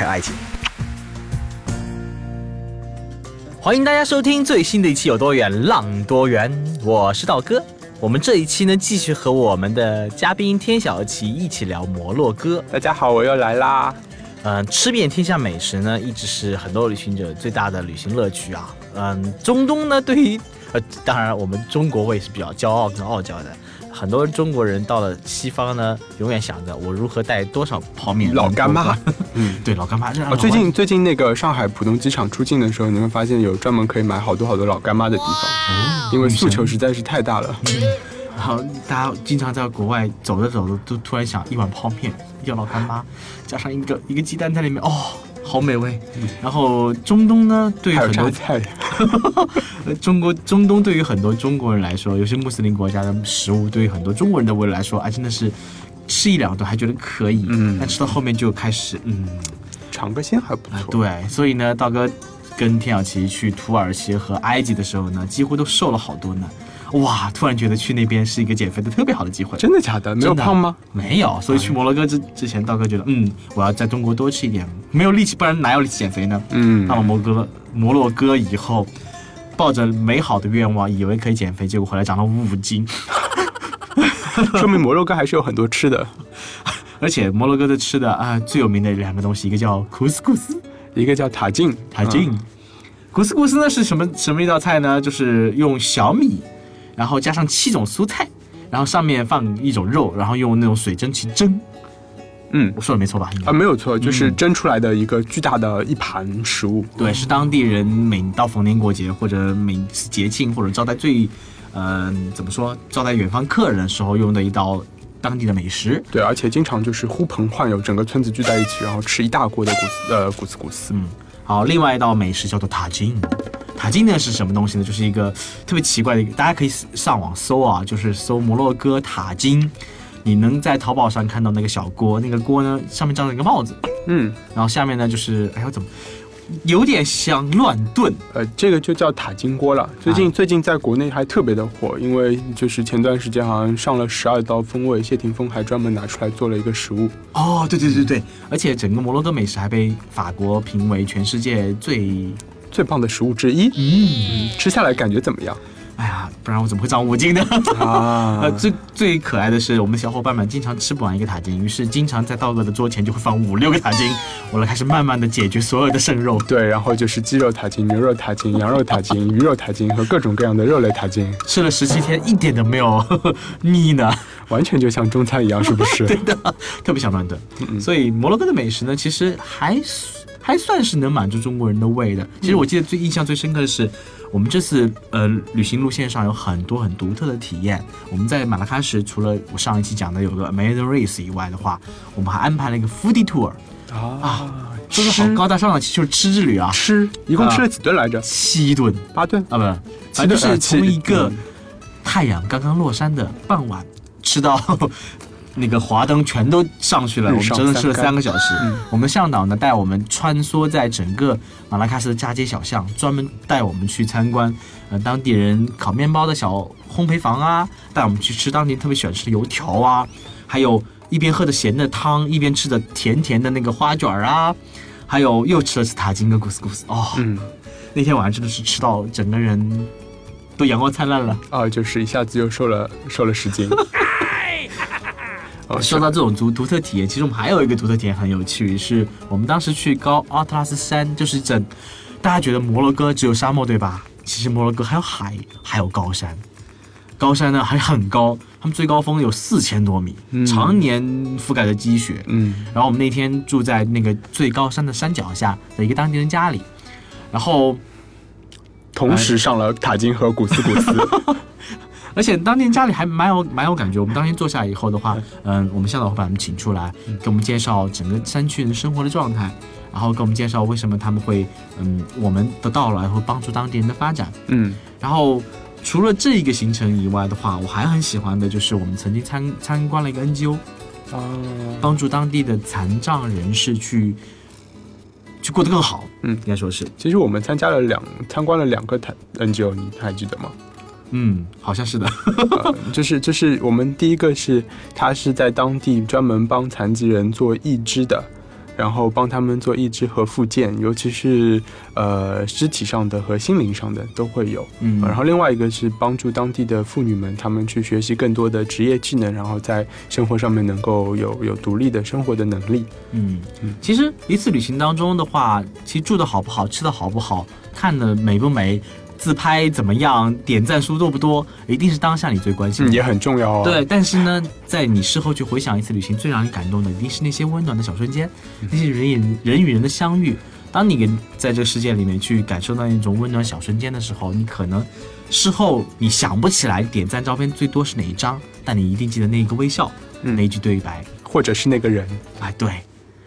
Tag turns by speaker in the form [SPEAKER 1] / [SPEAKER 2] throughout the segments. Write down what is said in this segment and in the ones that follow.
[SPEAKER 1] 还有爱情。欢迎大家收听最新的一期《有多远浪多远》，我是道哥。我们这一期呢，继续和我们的嘉宾天小琪一起聊摩洛哥。
[SPEAKER 2] 大家好，我又来啦。
[SPEAKER 1] 嗯，吃遍天下美食呢，一直是很多旅行者最大的旅行乐趣啊。嗯，中东呢，对于呃，当然我们中国胃是比较骄傲跟傲娇的。很多中国人到了西方呢，永远想着我如何带多少泡面。
[SPEAKER 2] 老干妈，
[SPEAKER 1] 嗯，对，老干妈。
[SPEAKER 2] 哦，最近最近那个上海浦东机场出境的时候，你会发现有专门可以买好多好多老干妈的地方，因为诉求实在是太大了。
[SPEAKER 1] 然后大家经常在国外走着走着，都突然想一碗泡面，要老干妈，加上一个一个鸡蛋在里面，哦，好美味。然后中东呢，对于很多
[SPEAKER 2] 菜，
[SPEAKER 1] 中国中东对于很多中国人来说，有些穆斯林国家的食物，对于很多中国人的胃来说，啊，真的是吃一两顿还觉得可以，嗯，但吃到后面就开始，嗯，
[SPEAKER 2] 尝个鲜还不错。
[SPEAKER 1] 对，所以呢，道哥跟田小琪去土耳其和埃及的时候呢，几乎都瘦了好多呢。哇！突然觉得去那边是一个减肥的特别好的机会。
[SPEAKER 2] 真的假的？没有胖吗？
[SPEAKER 1] 没有。所以去摩洛哥之之前，道哥觉得，嗯，我要在中国多吃一点，没有力气，不然哪有力气减肥呢？嗯。到了摩哥摩洛哥以后，抱着美好的愿望，以为可以减肥，结果回来长了五斤。
[SPEAKER 2] 说明摩洛哥还是有很多吃的，
[SPEAKER 1] 而且摩洛哥的吃的啊，最有名的两个东西，一个叫库斯库斯，
[SPEAKER 2] 一个叫塔金
[SPEAKER 1] 塔金。库斯库斯呢是什么什么一道菜呢？就是用小米。然后加上七种蔬菜，然后上面放一种肉，然后用那种水蒸气蒸。嗯，我说的没错吧？
[SPEAKER 2] 啊，没有错，就是蒸出来的一个巨大的一盘食物。
[SPEAKER 1] 对，是当地人每到逢年过节或者每次节庆或者招待最，嗯，怎么说，招待远方客人的时候用的一道当地的美食。
[SPEAKER 2] 对，而且经常就是呼朋唤友，整个村子聚在一起，然后吃一大锅的古斯呃古斯古斯。
[SPEAKER 1] 嗯，好，另外一道美食叫做塔金。塔金呢是什么东西呢？就是一个特别奇怪的一个，大家可以上网搜啊，就是搜摩洛哥塔金，你能在淘宝上看到那个小锅，那个锅呢上面罩着一个帽子，嗯，然后下面呢就是，哎呦怎么，有点像乱炖，
[SPEAKER 2] 呃，这个就叫塔金锅了。最近最近在国内还特别的火，因为就是前段时间好像上了十二道风味，谢霆锋还专门拿出来做了一个食物。
[SPEAKER 1] 哦，对对对对，而且整个摩洛哥美食还被法国评为全世界最。
[SPEAKER 2] 最棒的食物之一，嗯，吃下来感觉怎么样？
[SPEAKER 1] 哎呀，不然我怎么会长五斤呢？啊，呃，最最可爱的是，我们的小伙伴们经常吃不完一个塔金，于是经常在道哥的桌前就会放五六个塔金，我来开始慢慢的解决所有的剩肉。
[SPEAKER 2] 对，然后就是鸡肉塔金、牛肉塔金、羊肉塔金、鱼肉塔金和各种各样的肉类塔金，
[SPEAKER 1] 吃了十七天一点都没有腻呢，
[SPEAKER 2] 完全就像中餐一样，是不是？
[SPEAKER 1] 对的，特别想乱炖。所以摩洛哥的美食呢，其实还。还算是能满足中国人的胃的。其实我记得最印象最深刻的是，我们这次呃旅行路线上有很多很独特的体验。我们在马拉喀什，除了我上一期讲的有个 Amazing Race 以外的话，我们还安排了一个 Foodie Tour 啊，说的好高大上的，就是吃之旅啊。
[SPEAKER 2] 吃，一共吃了几顿来着？
[SPEAKER 1] 七顿，
[SPEAKER 2] 八顿
[SPEAKER 1] 啊？不，就是从一个太阳刚刚落山的傍晚吃到。那个华灯全都上去了，我们整整吃了三个小时。我们向导呢带我们穿梭在整个马拉喀什的大街小巷，专门带我们去参观呃当地人烤面包的小烘焙房啊，带我们去吃当地特别喜欢吃的油条啊，还有一边喝着咸的汤，一边吃着甜甜的那个花卷啊，还有又吃了次塔金跟古斯古斯。哦，嗯，那天晚上真的是吃到整个人都阳光灿烂了。
[SPEAKER 2] 啊，就是一下子又瘦了瘦了十斤。
[SPEAKER 1] 说到这种独独特体验，其实我们还有一个独特体验很有趣，是我们当时去高阿特拉斯山，就是整，大家觉得摩洛哥只有沙漠对吧？其实摩洛哥还有海，还有高山，高山呢还很高，他们最高峰有四千多米，常年覆盖着积雪。嗯，然后我们那天住在那个最高山的山脚下的一个当地人家里，然后
[SPEAKER 2] 同时上了塔金和古斯古斯。
[SPEAKER 1] 而且当天家里还蛮有蛮有感觉。我们当天坐下以后的话，嗯，我们向导会把他们请出来，给我们介绍整个山区人生活的状态，然后给我们介绍为什么他们会，嗯，我们的到来会帮助当地人的发展，
[SPEAKER 2] 嗯，
[SPEAKER 1] 然后除了这一个行程以外的话，我还很喜欢的就是我们曾经参参观了一个 NGO，
[SPEAKER 2] 哦，
[SPEAKER 1] 帮助当地的残障人士去去过得更好，
[SPEAKER 2] 嗯。
[SPEAKER 1] 应该说是，
[SPEAKER 2] 其实我们参加了两参观了两个台 NGO，你还记得吗？
[SPEAKER 1] 嗯，好像是的，
[SPEAKER 2] 呃 就是就是我们第一个是他是在当地专门帮残疾人做义肢的，然后帮他们做义肢和复健，尤其是呃肢体上的和心灵上的都会有。
[SPEAKER 1] 嗯，
[SPEAKER 2] 然后另外一个是帮助当地的妇女们，她们去学习更多的职业技能，然后在生活上面能够有有独立的生活的能力。
[SPEAKER 1] 嗯
[SPEAKER 2] 嗯，
[SPEAKER 1] 其实一次旅行当中的话，其实住的好不好，吃的好不好，看的美不美，自拍怎么样，点赞数多不多，一定是当下你最关心
[SPEAKER 2] 嗯，也很重要哦。
[SPEAKER 1] 对，但是呢，在你事后去回想一次旅行，最让你感动的，一定是那些温暖的小瞬间，那些人与人与人的相遇。当你跟在这个世界里面去感受到那种温暖小瞬间的时候，你可能事后你想不起来点赞照片最多是哪一张，但你一定记得那一个微笑，
[SPEAKER 2] 嗯
[SPEAKER 1] 那一句对白。
[SPEAKER 2] 或者是那个人，
[SPEAKER 1] 哎，对，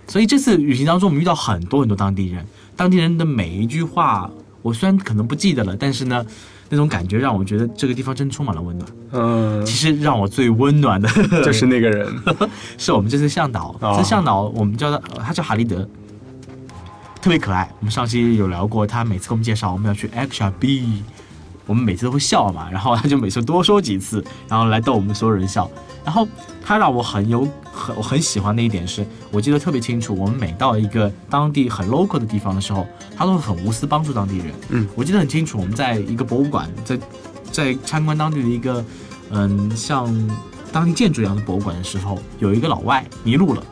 [SPEAKER 1] 所以这次旅行当中，我们遇到很多很多当地人，当地人的每一句话，我虽然可能不记得了，但是呢，那种感觉让我觉得这个地方真充满了温暖。
[SPEAKER 2] 嗯，
[SPEAKER 1] 其实让我最温暖的
[SPEAKER 2] 就是那个人。
[SPEAKER 1] 是我们这次向导，
[SPEAKER 2] 哦
[SPEAKER 1] 这向导我们叫他，呃他叫哈利德，特别可爱。我们上期有聊过，他每次给我们介绍我们要去 Action B，我们每次都会笑嘛，然后他就每次多说几次，然后来逗我们所有人笑。然后他让我很有很我很喜欢的一点是，我记得特别清楚，我们每到一个当地很 local 的地方的时候，他都会很无私帮助当地人。
[SPEAKER 2] 嗯，
[SPEAKER 1] 我记得很清楚，我们在一个博物馆，在在参观当地的一个嗯像当地建筑一样的博物馆的时候，有一个老外迷路了。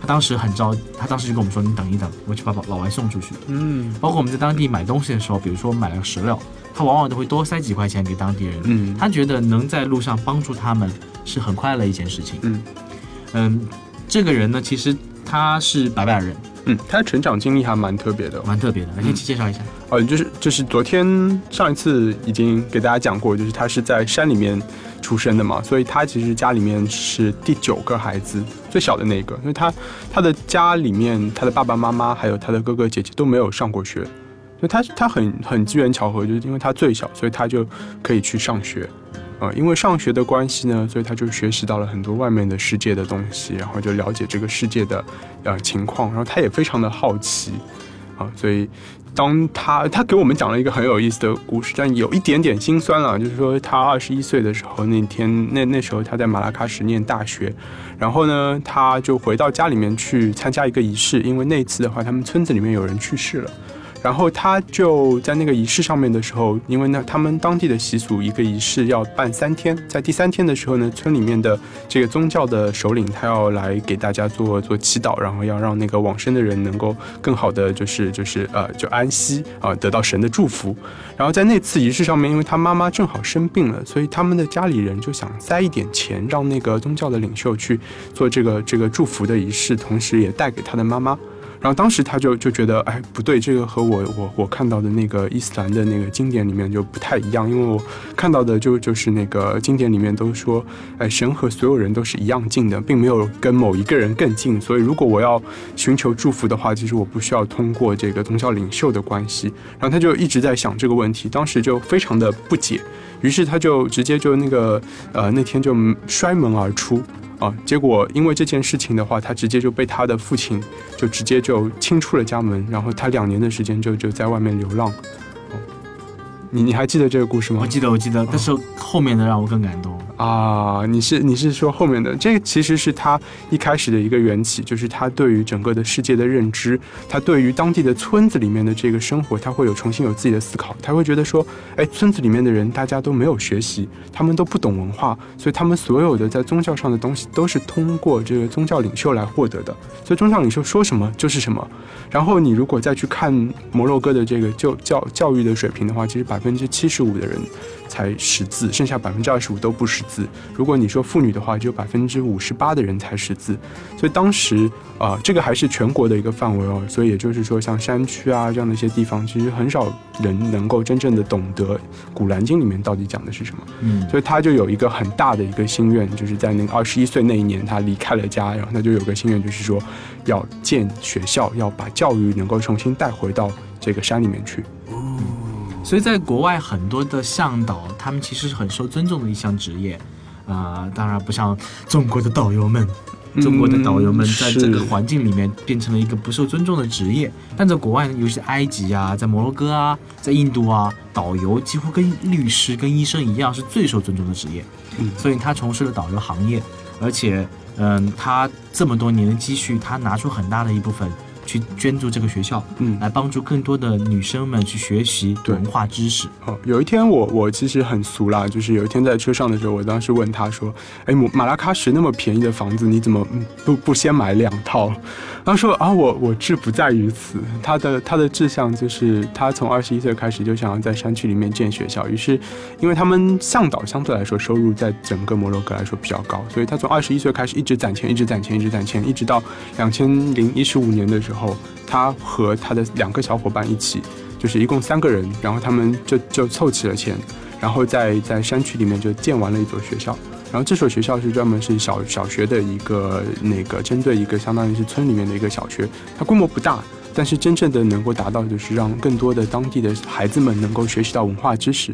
[SPEAKER 1] 他当时很着，他当时就跟我们说：“你等一等，我去把老外送出去。”
[SPEAKER 2] 嗯
[SPEAKER 1] 包括我们在当地买东西的时候，比如说买了个石榴，他往往都会多塞几块钱给当地人。
[SPEAKER 2] 嗯
[SPEAKER 1] 他觉得能在路上帮助他们是很快乐的一件事情。
[SPEAKER 2] 嗯
[SPEAKER 1] 嗯，这个人呢，其实他是白白人，
[SPEAKER 2] 嗯，他的成长经历还蛮特别的。
[SPEAKER 1] 蛮特别的。来，先去介绍一下。
[SPEAKER 2] 哦，就是就是昨天上一次已经给大家讲过，就是他是在山里面出生的嘛，所以他其实家里面是第九个孩子，最小的那个，因为他他的家里面他的爸爸妈妈还有他的哥哥姐姐都没有上过学，所以他他很很机缘巧合，就是因为他最小，所以他就可以去上学。呃，因为上学的关系呢，所以他就学习到了很多外面的世界的东西，然后就了解这个世界的呃情况，然后他也非常的好奇啊、所以当他他给我们讲了一个很有意思的故事，但有一点点心酸了，就是说他二十一岁的时候，那天那那时候他在马拉喀什念大学，然后呢，他就回到家里面去参加一个仪式，因为那次的话，他们村子里面有人去世了。然后他就在那个仪式上面的时候，因为呢，他们当地的习俗，一个仪式要办三天，在第三天的时候呢，村里面的这个宗教的首领他要来给大家做做祈祷，然后要让那个往生的人能够更好的就是就是呃就安息啊、得到神的祝福。然后在那次仪式上面，因为他妈妈正好生病了，所以他们的家里人就想塞一点钱，让那个宗教的领袖去做这个这个祝福的仪式，同时也带给他的妈妈。然后当时他就就觉得，哎，不对，这个和我我我看到的那个伊斯兰的那个经典里面就不太一样，因为我看到的就就是那个经典里面都说，哎，神和所有人都是一样近的，并没有跟某一个人更近。所以如果我要寻求祝福的话，其实我不需要通过这个宗教领袖的关系。然后他就一直在想这个问题，当时就非常的不解，于是他就直接就那个呃那天就摔门而出。啊，结果因为这件事情的话，他直接就被他的父亲就直接就清出了家门，然后他两年的时间就就在外面流浪。哦你你还记得这个故事吗
[SPEAKER 1] 我？记得，我记得，但是后面的让我更感动。
[SPEAKER 2] 啊，你是你是说后面的这个其实是他一开始的一个缘起，就是他对于整个的世界的认知，他对于当地的村子里面的这个生活，他会有重新有自己的思考，他会觉得说，哎，村子里面的人大家都没有学习，他们都不懂文化，所以他们所有的在宗教上的东西都是通过这个宗教领袖来获得的，所以宗教领袖说什么就是什么。然后你如果再去看摩洛哥的这个就教教育的水平的话，其实百分之七十五的人才识字，剩下百分之二十五都不识字。如果你说妇女的话，只有百分之五十八的人才识字。所以当时啊，这个还是全国的一个范围哦。所以也就是说，像山区啊这样的一些地方，其实很少人能够真正的懂得《古兰经》里面到底讲的是什么。嗯，所以他就有一个很大的一个心愿，就是在那个二十一岁那一年，他离开了家，然后他就有个心愿，就是说要建学校，要把教育能够重新带回到这个山里面去。
[SPEAKER 1] 所以，在国外很多的向导，他们其实是很受尊重的一项职业，啊，当然不像中国的导游们，中国的导游们在这个环境里面变成了一个不受尊重的职业。但在国外，尤其埃及啊，在摩洛哥啊，在印度啊，导游几乎跟律师、跟医生一样，是最受尊重的职业。嗯，所以他从事了导游行业，而且，嗯，他这么多年的积蓄，他拿出很大的一部分。去捐助这个学校，嗯，来帮助更多的女生们去学习文化知识。
[SPEAKER 2] 哦，有一天我我其实很俗啦，就是有一天在车上的时候，我当时问他说：“哎，马拉喀什那么便宜的房子，你怎么不不先买两套？”他说：“啊，我我志不在于此。他的他的志向就是他从二十一岁开始就想要在山区里面建学校。于是，因为他们向导相对来说收入在整个摩洛哥来说比较高，所以他从二十一岁开始一直攒钱，一直攒钱，一直攒钱，一直到两千零一十五年的时候。”后，他和他的两个小伙伴一起，就是一共三个人，然后他们就就凑齐了钱，然后在在山区里面就建完了一所学校。然后这所学校是专门是小小学的一个那个针对一个相当于是村里面的一个小学，它规模不大，但是真正的能够达到就是让更多的当地的孩子们能够学习到文化知识。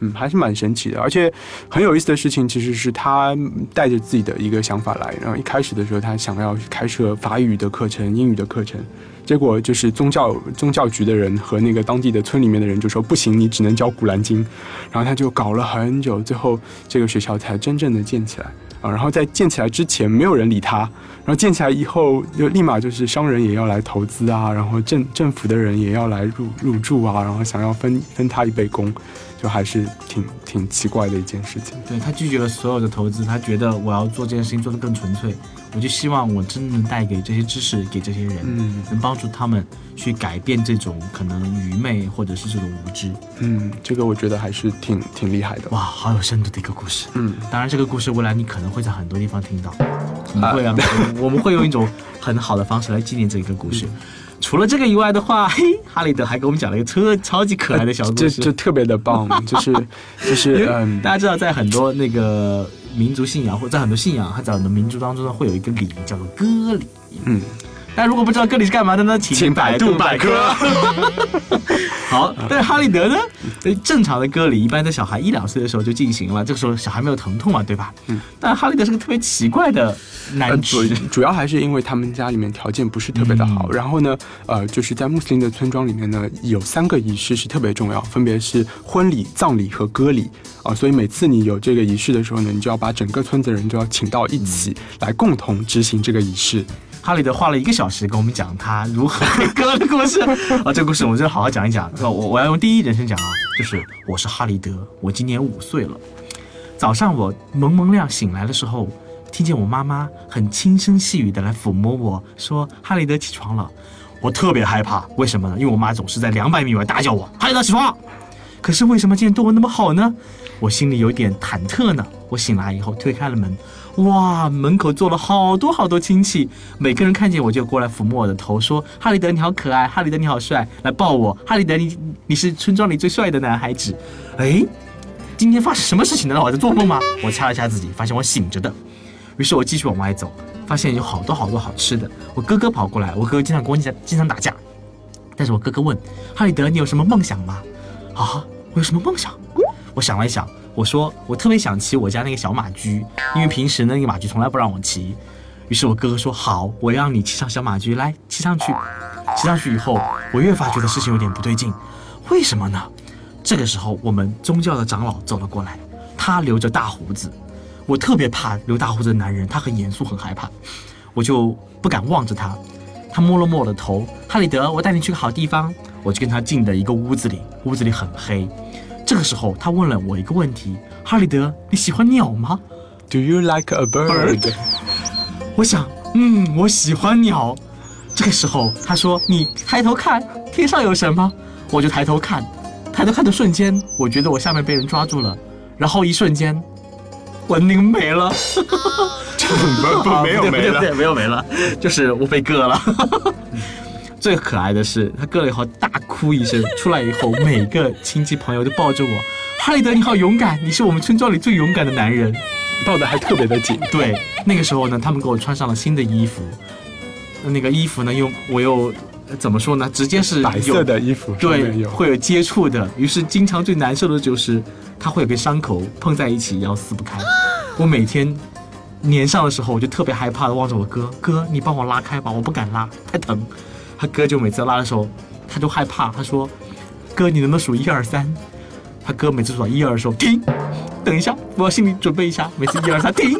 [SPEAKER 2] 嗯，还是蛮神奇的，而且很有意思的事情，其实是他带着自己的一个想法来。然后一开始的时候，他想要开设法语的课程、英语的课程，结果就是宗教宗教局的人和那个当地的村里面的人就说不行，你只能教古兰经。然后他就搞了很久，最后这个学校才真正的建起来啊。然后在建起来之前，没有人理他，然后建起来以后，就立马就是商人也要来投资啊，然后政政府的人也要来入入住啊，然后想要分分他一杯羹。就还是挺挺奇怪的一件事情。
[SPEAKER 1] 对他拒绝了所有的投资，他觉得我要做这件事情做得更纯粹，我就希望我真的能带给这些知识给这些人，嗯，能帮助他们去改变这种可能愚昧或者是这种无知。
[SPEAKER 2] 嗯，这个我觉得还是挺挺厉害的。
[SPEAKER 1] 哇，好有深度的一个故事。嗯，当然这个故事未来你可能会在很多地方听到，我们会啊，我们会用一种很好的方式来纪念这一个故事。除了这个以外的话，嘿，哈里德还给我们讲了一个特超级可爱的小故
[SPEAKER 2] 事，就特别的棒，就是就是嗯，
[SPEAKER 1] 大家知道在很多那个民族信仰或者在很多信仰，还在很多民族当中呢，会有一个礼叫做割礼，嗯。大家如果不知道歌里是干嘛的呢？请百度百科。好，但是哈利德呢？正常的歌礼一般在小孩一两岁的时候就进行了，这个时候小孩没有疼痛嘛，对吧？嗯。但哈利德是个特别奇怪的男主，
[SPEAKER 2] 主要还是因为他们家里面条件不是特别的好。然后呢，呃，就是在穆斯林的村庄里面呢，有三个仪式是特别重要，分别是婚礼、葬礼和割礼啊。所以每次你有这个仪式的时候呢，你就要把整个村子人都要请到一起来共同执行这个仪式。
[SPEAKER 1] 哈利德花了一个小时跟我们讲他如何歌的故事 啊，这个故事我们就好好讲一讲。我我要用第一人称讲啊，就是我是哈利德，我今年五岁了。早上我蒙蒙亮醒来的时候，听见我妈妈很轻声细语的来抚摸我说：“哈利德起床了。”我特别害怕，为什么呢？因为我妈总是在两百米外大叫我：“哈利德起床！”可是为什么今天对我那么好呢？我心里有点忐忑呢。我醒来以后推开了门。哇，门口坐了好多好多亲戚，每个人看见我就过来抚摸我的头，说：“哈利德你好可爱，哈利德你好帅，来抱我，哈利德你你是村庄里最帅的男孩子。”哎，今天发生什么事情了？我在做梦吗？我掐了掐自己，发现我醒着的。于是我继续往外走，发现有好多好多好吃的。我哥哥跑过来，我哥哥经常跟我，经常打架。但是我哥哥问：“哈利德，你有什么梦想吗？”啊，我有什么梦想？我想了一想。我说我特别想骑我家那个小马驹，因为平时那个马驹从来不让我骑。于是我哥哥说好，我让你骑上小马驹，来骑上去。骑上去以后，我越发觉得事情有点不对劲。为什么呢？这个时候，我们宗教的长老走了过来，他留着大胡子，我特别怕留大胡子的男人，他很严肃，很害怕，我就不敢望着他。他摸了摸我的头，哈里德，我带你去个好地方。我就跟他进的一个屋子里，屋子里很黑。这个时候，他问了我一个问题：“哈里德，你喜欢鸟吗
[SPEAKER 2] ？”Do you like a bird？
[SPEAKER 1] 我想，嗯，我喜欢鸟。这个时候，他说：“你抬头看，天上有什么？”我就抬头看，抬头看的瞬间，我觉得我下面被人抓住了，然后一瞬间，文宁没了。
[SPEAKER 2] 不不没有没了，
[SPEAKER 1] 没有没了，就是我被割了。最可爱的是，他割了以后大哭一声，出来以后每个亲戚朋友都抱着我，哈利德你好勇敢，你是我们村庄里最勇敢的男人，
[SPEAKER 2] 抱的还特别的紧。
[SPEAKER 1] 对，那个时候呢，他们给我穿上了新的衣服，那个衣服呢又我又怎么说呢？直接是
[SPEAKER 2] 白色的衣服，
[SPEAKER 1] 对，会有接触的。于是经常最难受的就是它会有个伤口碰在一起，然后撕不开。我每天。粘上的时候，我就特别害怕的望着我哥，哥，你帮我拉开吧，我不敢拉，太疼。他哥就每次拉的时候，他就害怕，他说，哥，你能不能数一二三？他哥每次数到一二的时候，停，等一下，我要心里准备一下。每次一二三，停。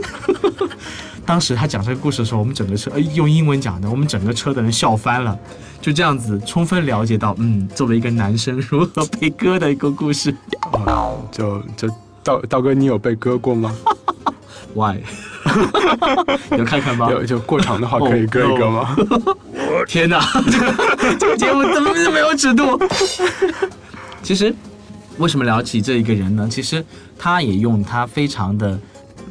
[SPEAKER 1] 当时他讲这个故事的时候，我们整个车，用英文讲的，我们整个车的人笑翻了。就这样子，充分了解到，嗯，作为一个男生如何被割的一个故事。
[SPEAKER 2] 哦，就就道道哥，你有被割过吗？
[SPEAKER 1] Why？有看看吗？
[SPEAKER 2] 有，就过场的话可以割一割吗？
[SPEAKER 1] 天哪，这个节目怎么没有尺度？其实，为什么聊起这一个人呢？其实他也用他非常的。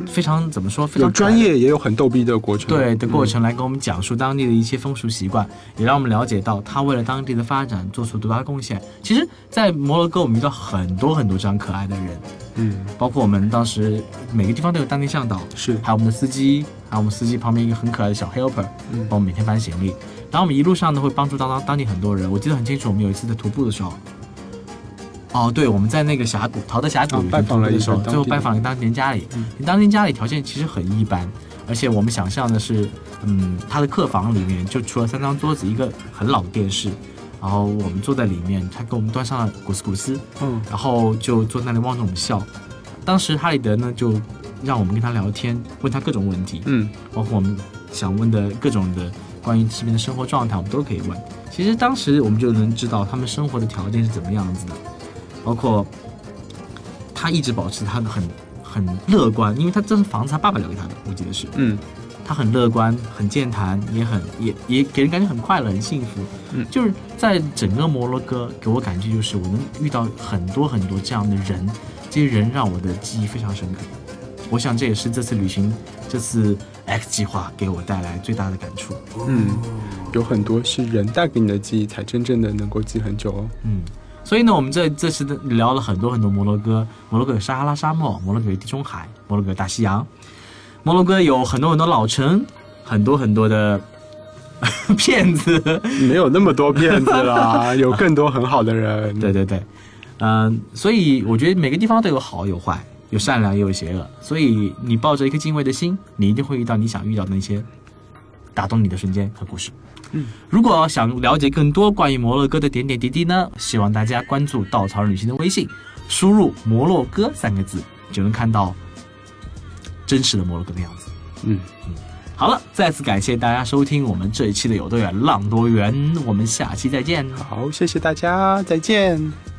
[SPEAKER 1] 非常怎么说？非常
[SPEAKER 2] 专业，也有很逗逼的过程。
[SPEAKER 1] 对的过程来跟我们讲述当地的一些风俗习惯，也让我们了解到他为了当地的发展做出多大的贡献。其实，在摩洛哥，我们遇到很多很多这样可爱的人，
[SPEAKER 2] 嗯，
[SPEAKER 1] 包括我们当时每个地方都有当地向导，
[SPEAKER 2] 是，
[SPEAKER 1] 还有我们的司机，还有我们司机旁边一个很可爱的小 helper，帮我们每天搬行李。然后我们一路上呢会帮助到当当地很多人。我记得很清楚，我们有一次在徒步的时候。哦，对，我们在那个峡谷陶德峡谷
[SPEAKER 2] 拜访了
[SPEAKER 1] 的时候，最后拜访了当地人家里。当地人家里条件其实很一般，而且我们想象的是，嗯，他的客房里面就除了三张桌子，一个很老的电视，然后我们坐在里面，他给我们端上了古斯古斯，
[SPEAKER 2] 嗯，
[SPEAKER 1] 然后就坐那里望着我们笑。当时哈里德呢就让我们跟他聊天，问他各种问题，
[SPEAKER 2] 嗯，
[SPEAKER 1] 包括我们想问的各种的关于这边的生活状态，我们都可以问。其实当时我们就能知道他们生活的条件是怎么样子的。包括他一直保持他很很乐观，因为他这是房子他爸爸留给他的，我记得是。
[SPEAKER 2] 嗯，
[SPEAKER 1] 他很乐观，很健谈，也很也也给人感觉很快乐、很幸福。
[SPEAKER 2] 嗯，
[SPEAKER 1] 就是在整个摩洛哥给我感觉就是我能遇到很多很多这样的人，这些人让我的记忆非常深刻。我想这也是这次旅行、这次 X 计划给我带来最大的感触。
[SPEAKER 2] 嗯，有很多是人带给你的记忆，才真正的能够记很久哦。
[SPEAKER 1] 嗯。所以呢，我们这这次的聊了很多很多摩洛哥。摩洛哥有撒哈拉沙漠，摩洛哥有地中海，摩洛哥有大西洋，摩洛哥有很多很多老城，很多很多的 骗子。
[SPEAKER 2] 没有那么多骗子啦，有更多很好的人。
[SPEAKER 1] 对对对，嗯，所以我觉得每个地方都有好有坏，有善良也有邪恶。所以你抱着一颗敬畏的心，你一定会遇到你想遇到的那些打动你的瞬间和故事。
[SPEAKER 2] 嗯，
[SPEAKER 1] 如果想了解更多关于摩洛哥的点点滴滴呢，希望大家关注稻草人旅行的微信，输入“摩洛哥”三个字，就能看到真实的摩洛哥的样子。
[SPEAKER 2] 嗯
[SPEAKER 1] 嗯，好了，再次感谢大家收听我们这一期的有多远浪多远，我们下期再见。
[SPEAKER 2] 好，谢谢大家，再见。